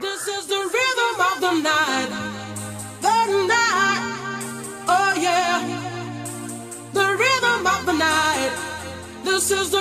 This is the rhythm of the night. The night. Oh, yeah. The rhythm of the night. This is the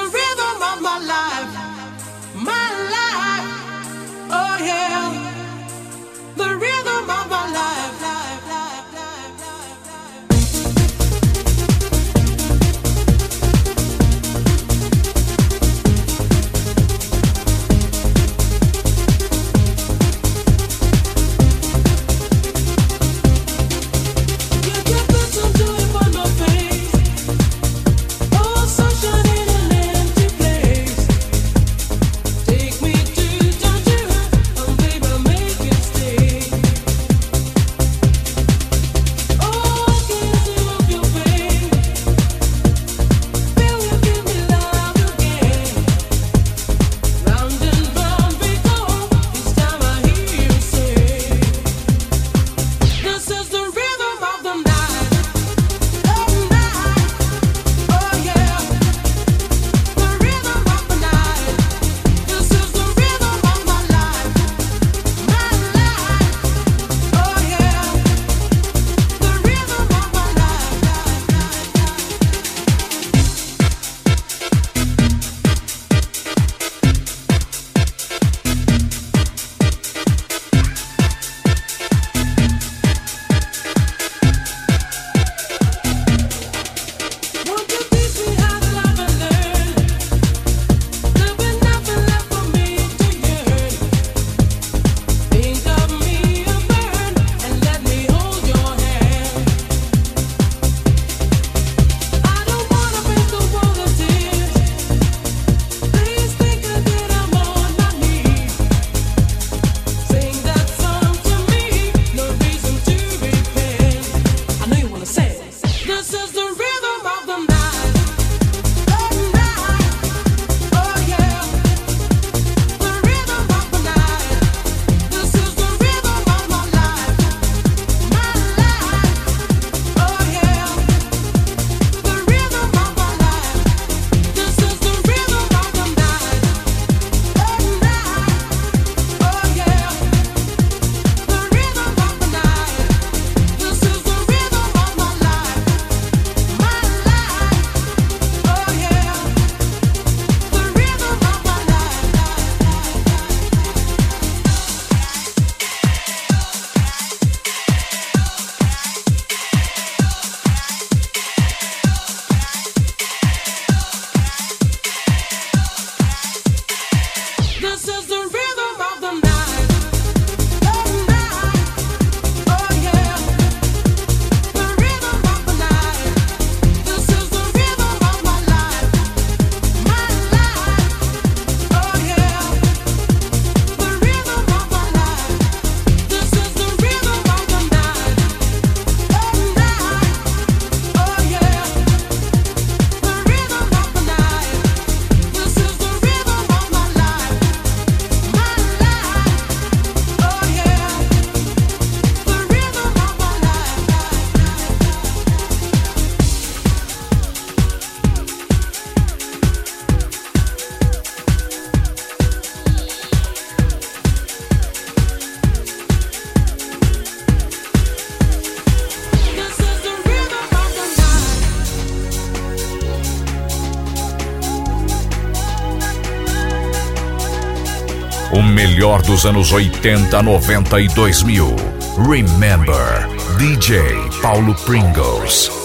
dos anos 80, 90 e 2000. Remember, DJ Paulo Pringles.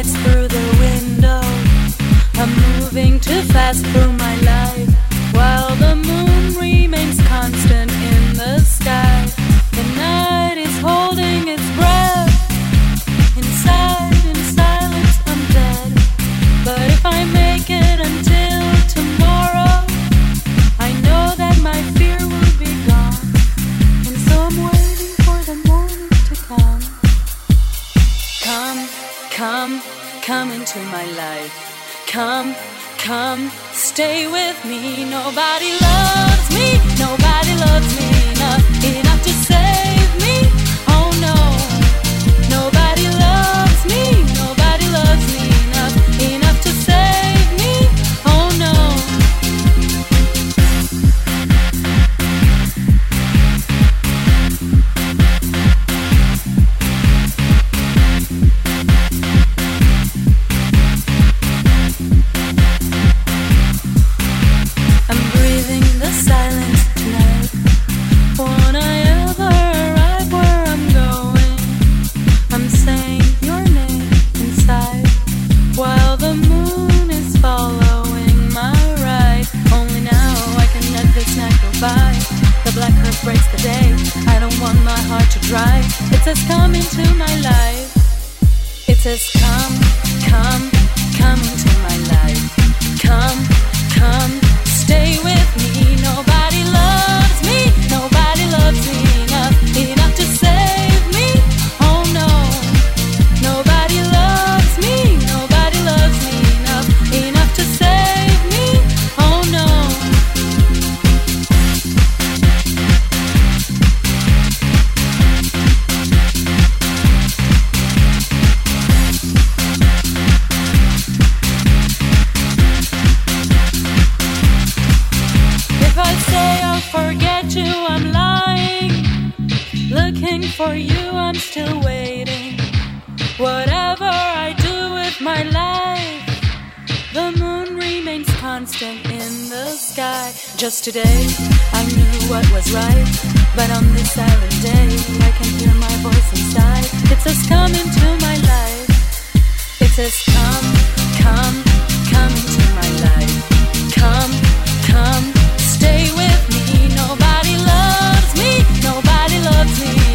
lights through the window. I'm moving too fast through my life while the moon remains constant in the sky. Come stay with me. Nobody loves me. Nobody. for you, I'm still waiting. Whatever I do with my life, the moon remains constant in the sky. Just today, I knew what was right, but on this silent day, I can hear my voice inside. It says, Come into my life. It says, Come, come, come into my life. Come, come, stay with me. Nobody loves me, nobody loves me.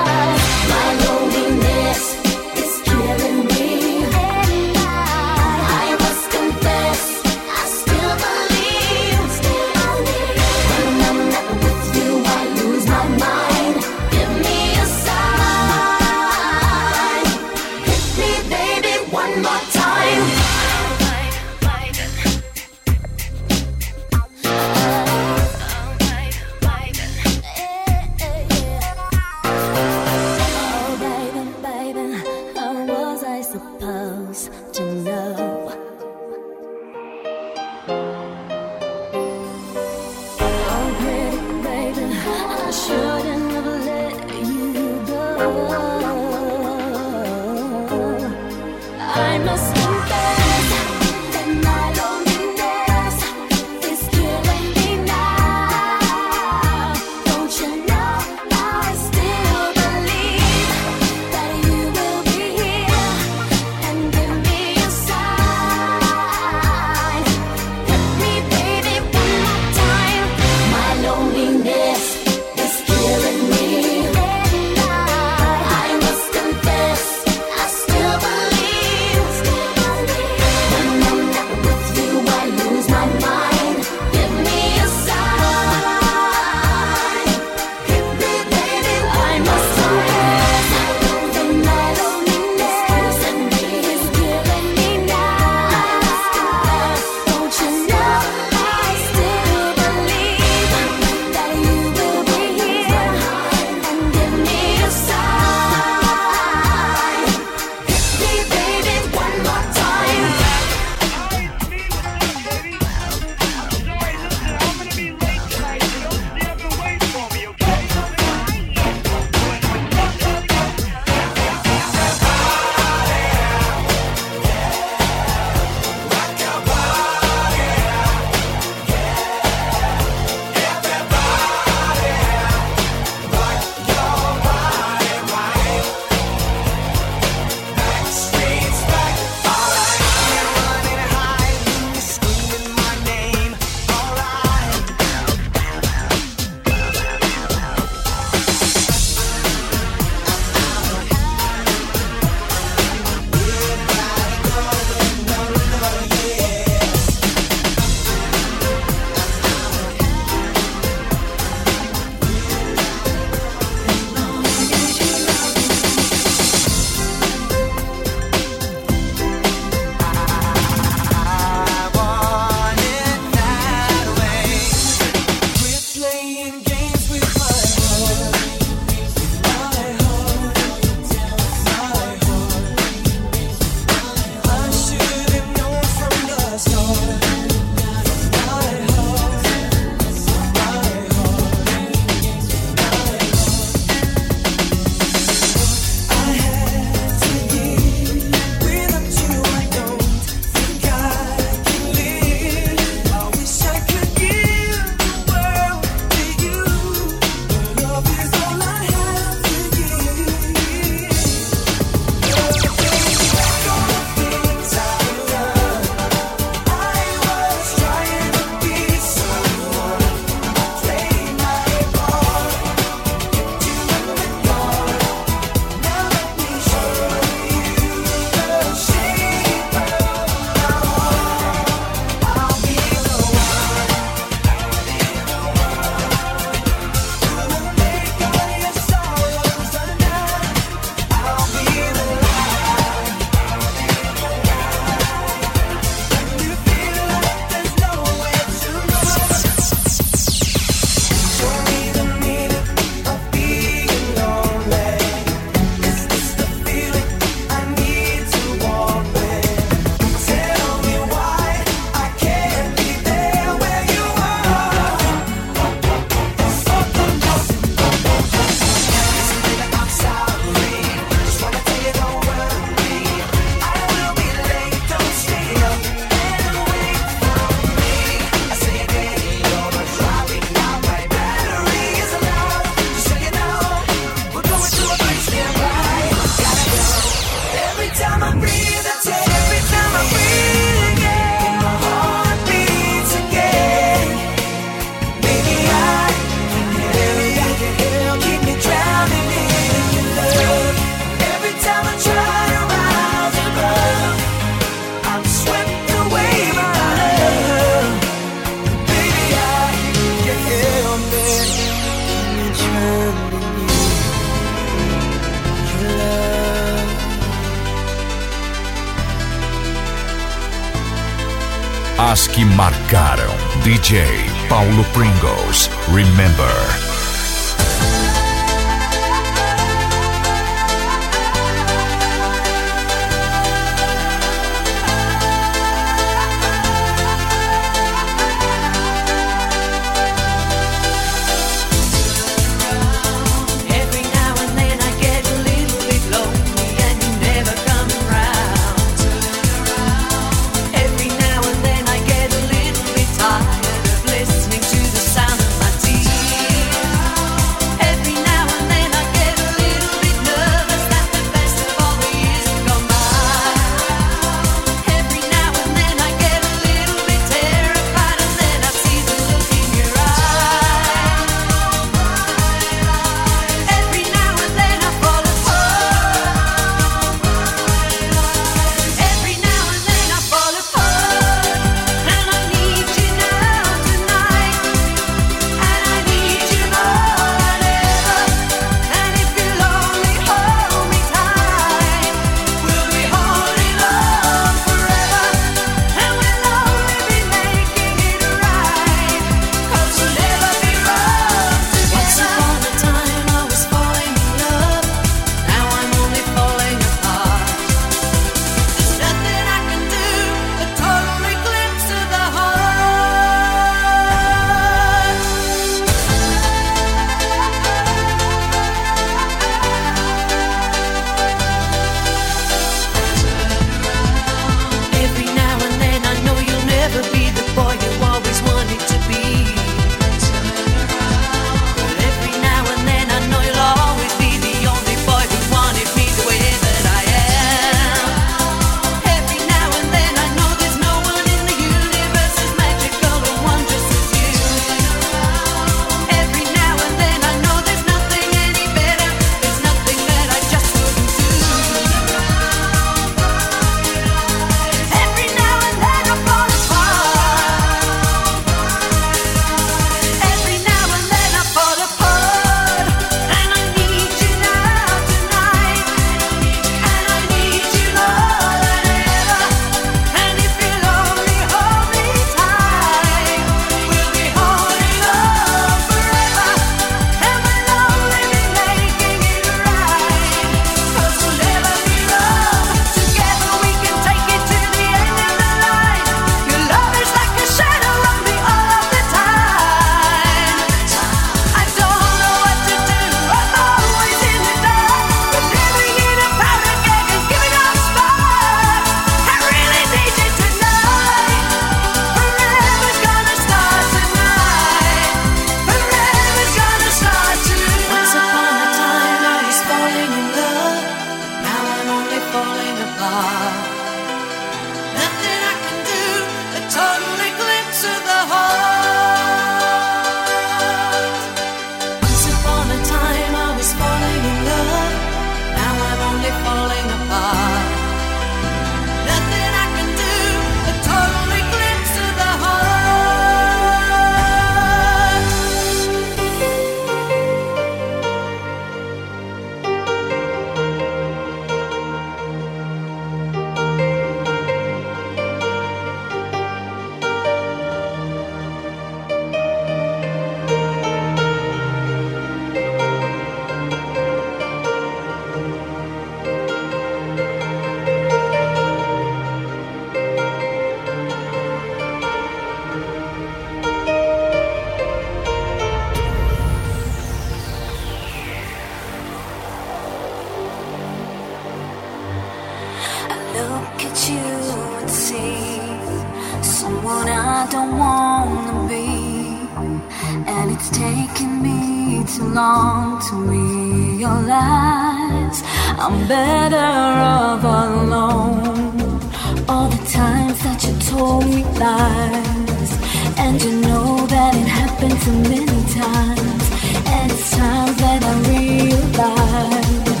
times, and it's time that I realize.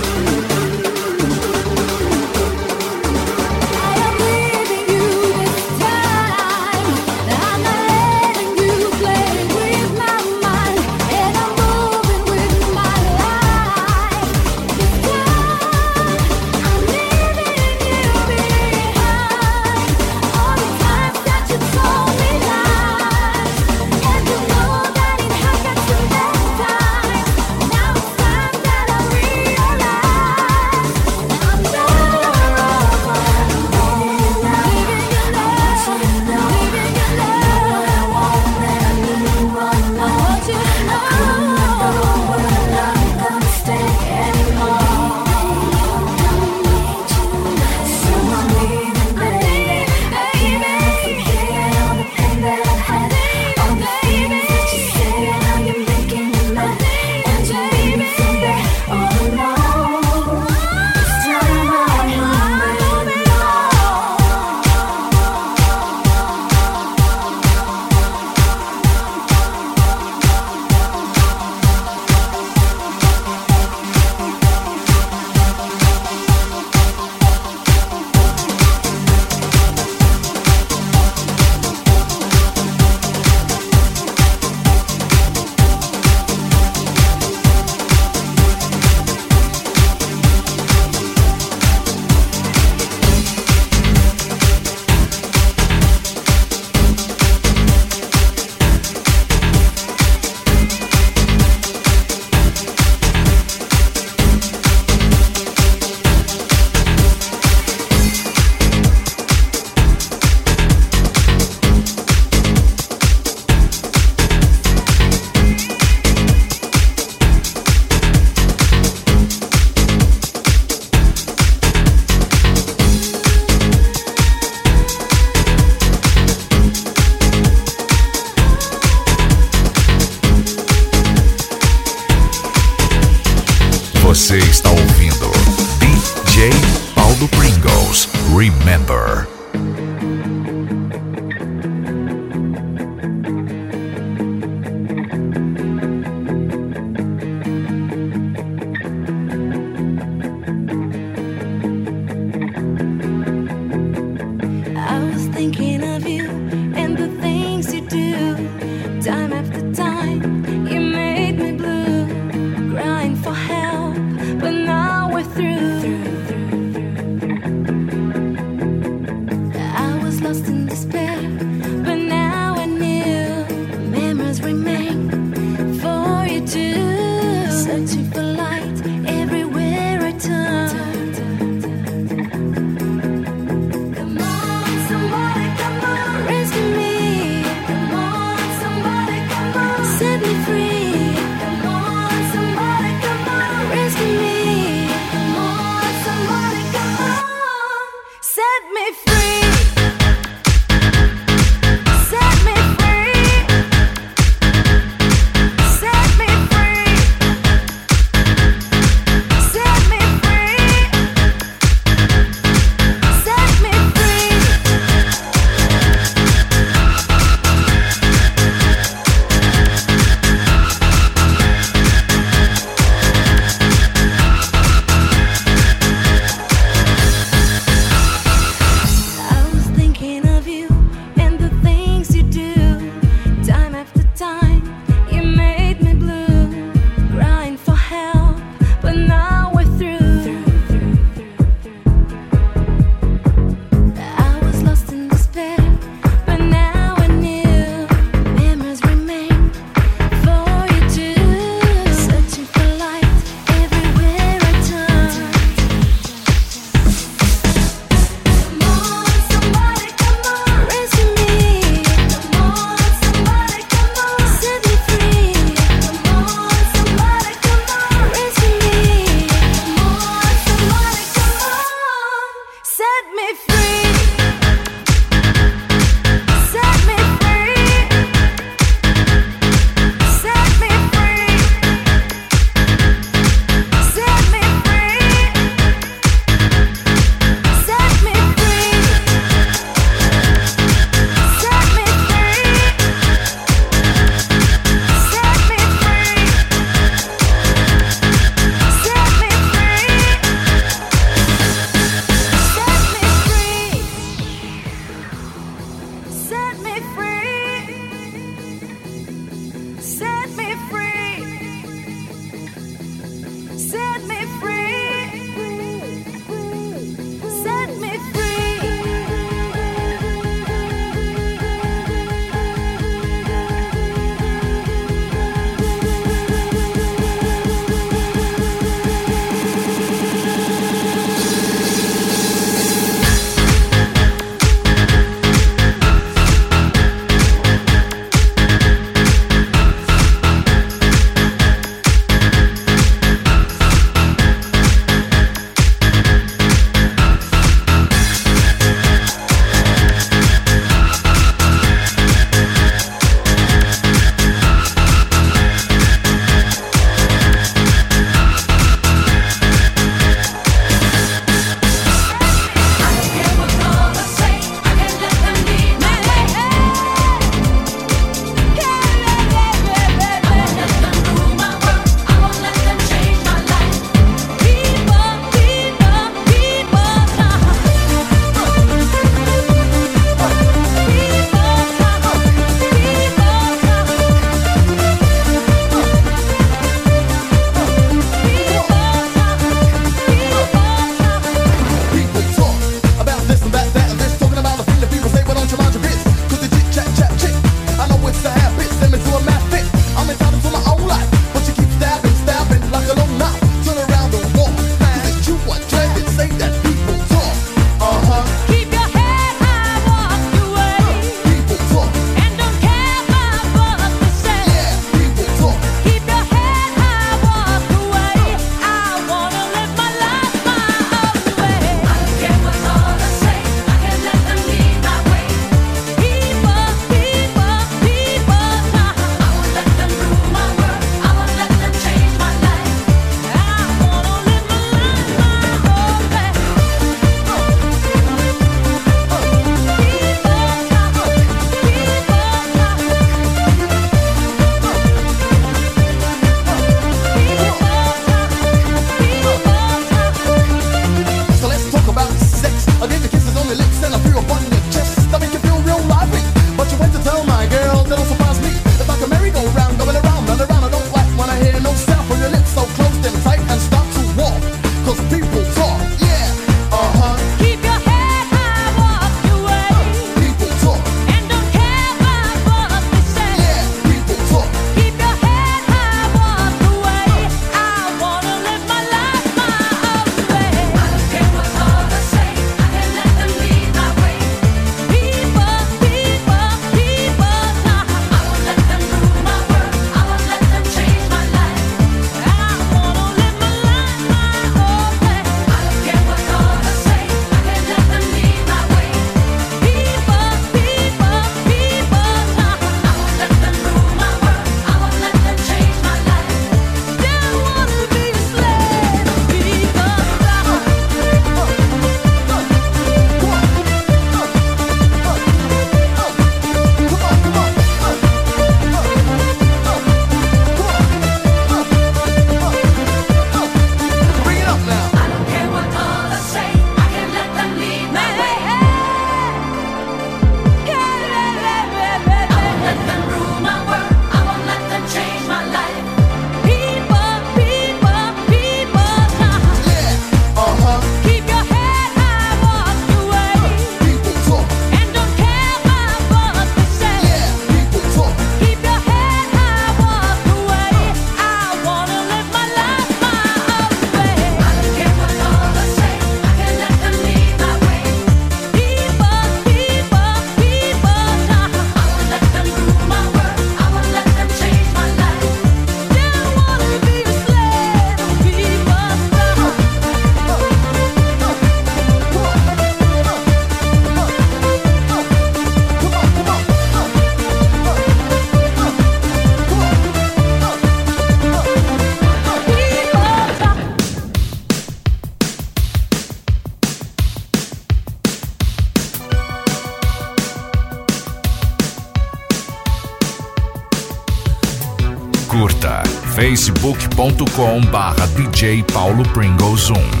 facebook.com barra DJ Paulo Pringles 1.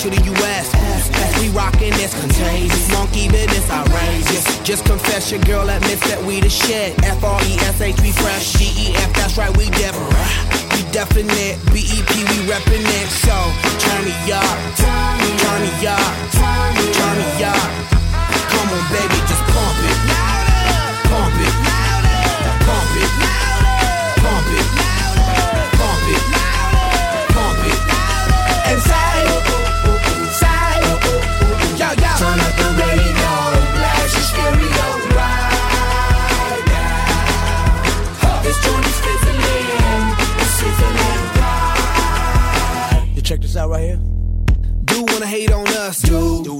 to the U.S. As we rockin', it's contagious. Monkey business outrageous. Just confess your girl admits that we the shit. F R E S H, we fresh. G E F, that's right, we different. We definite. B E P, we reppin' it. So turn me up, turn me up, turn me up. Come on, baby, just pump it.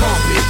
Pump it.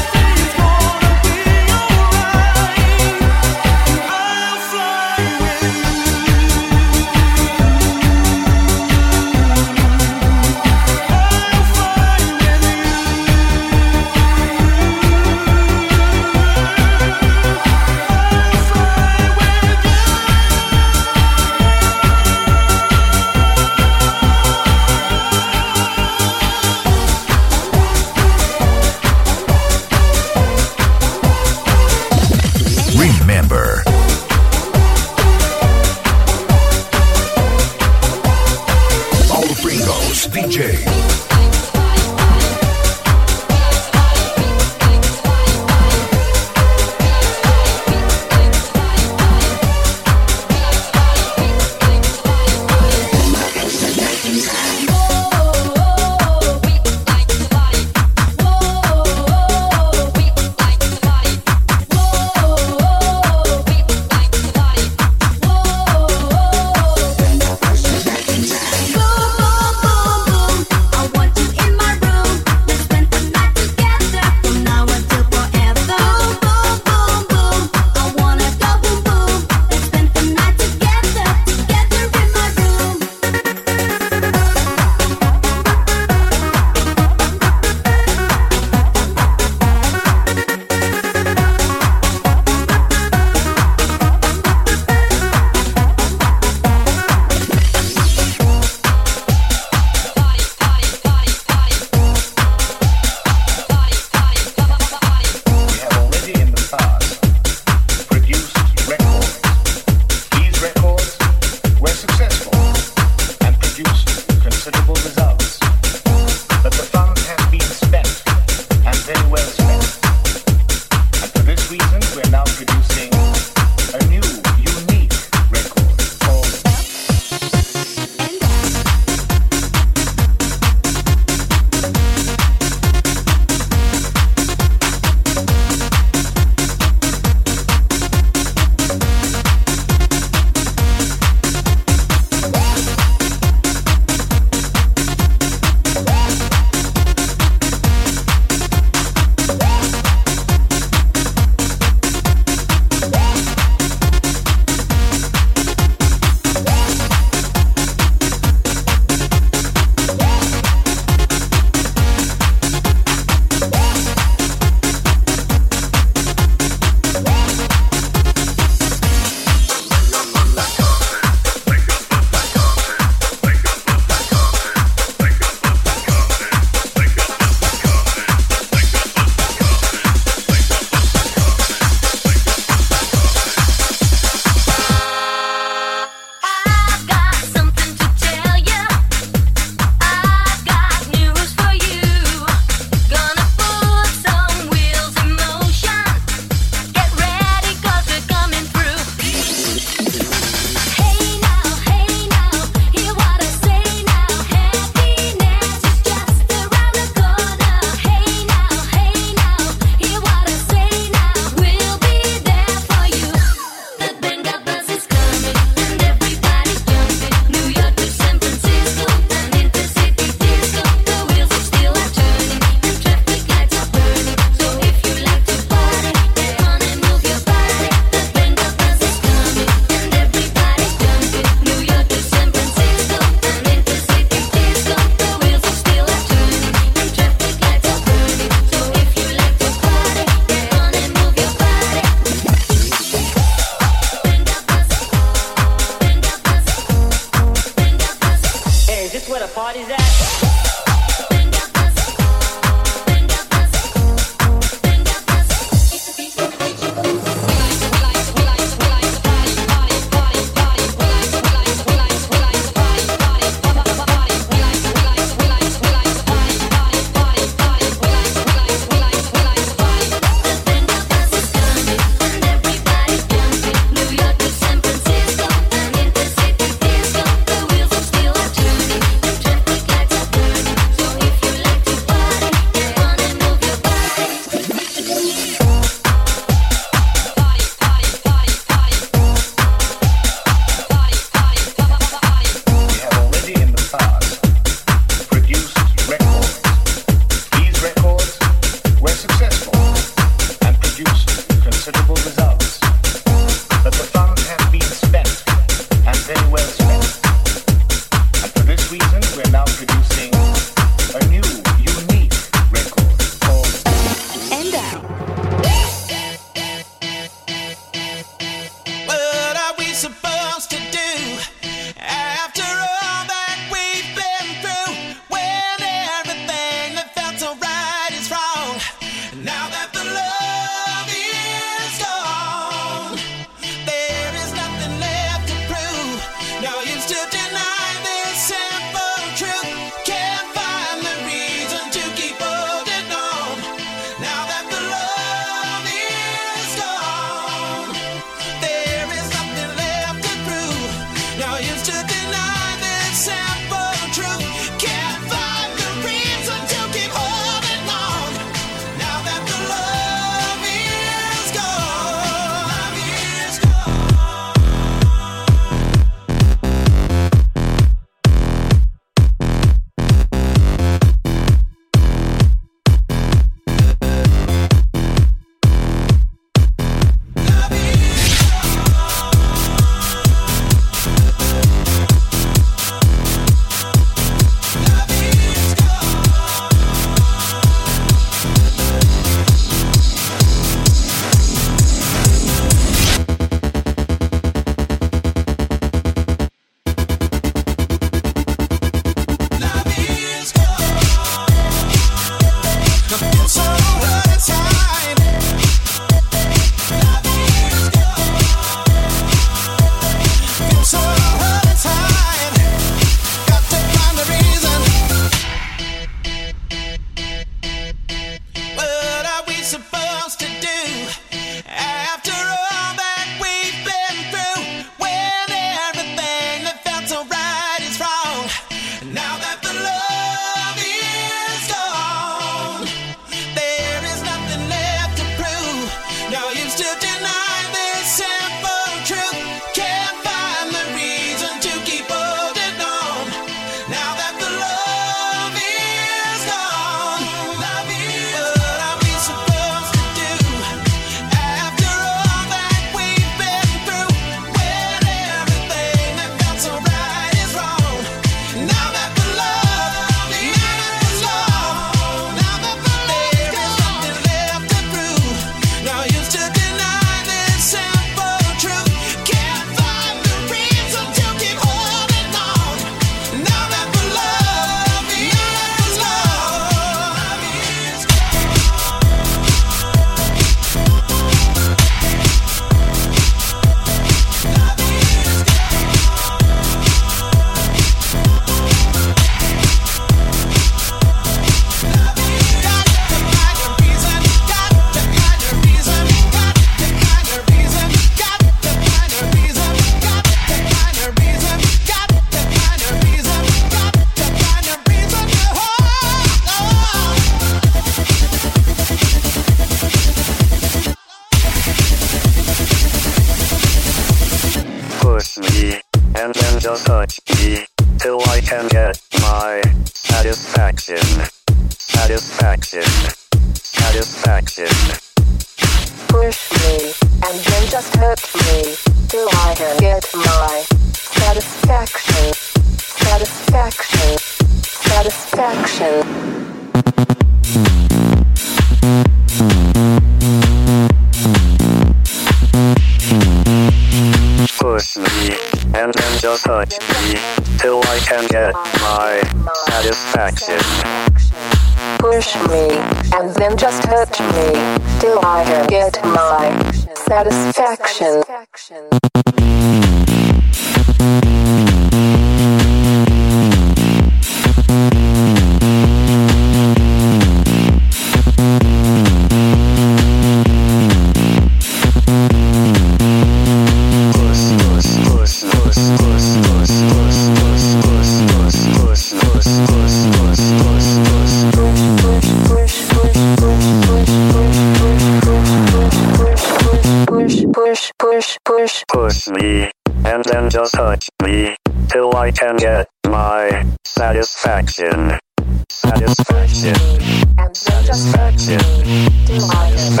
Just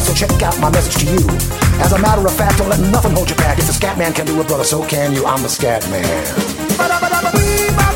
so check out my message to you. As a matter of fact, don't let nothing hold you back. If the scat man can do it, brother, so can you. I'm the scat man.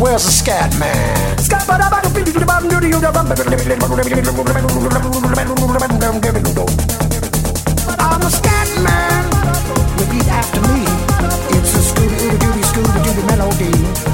Where's the scat man? Scat I'm the scat man. Repeat after me. It's a Scooby Dooby Scooby Dooby melody.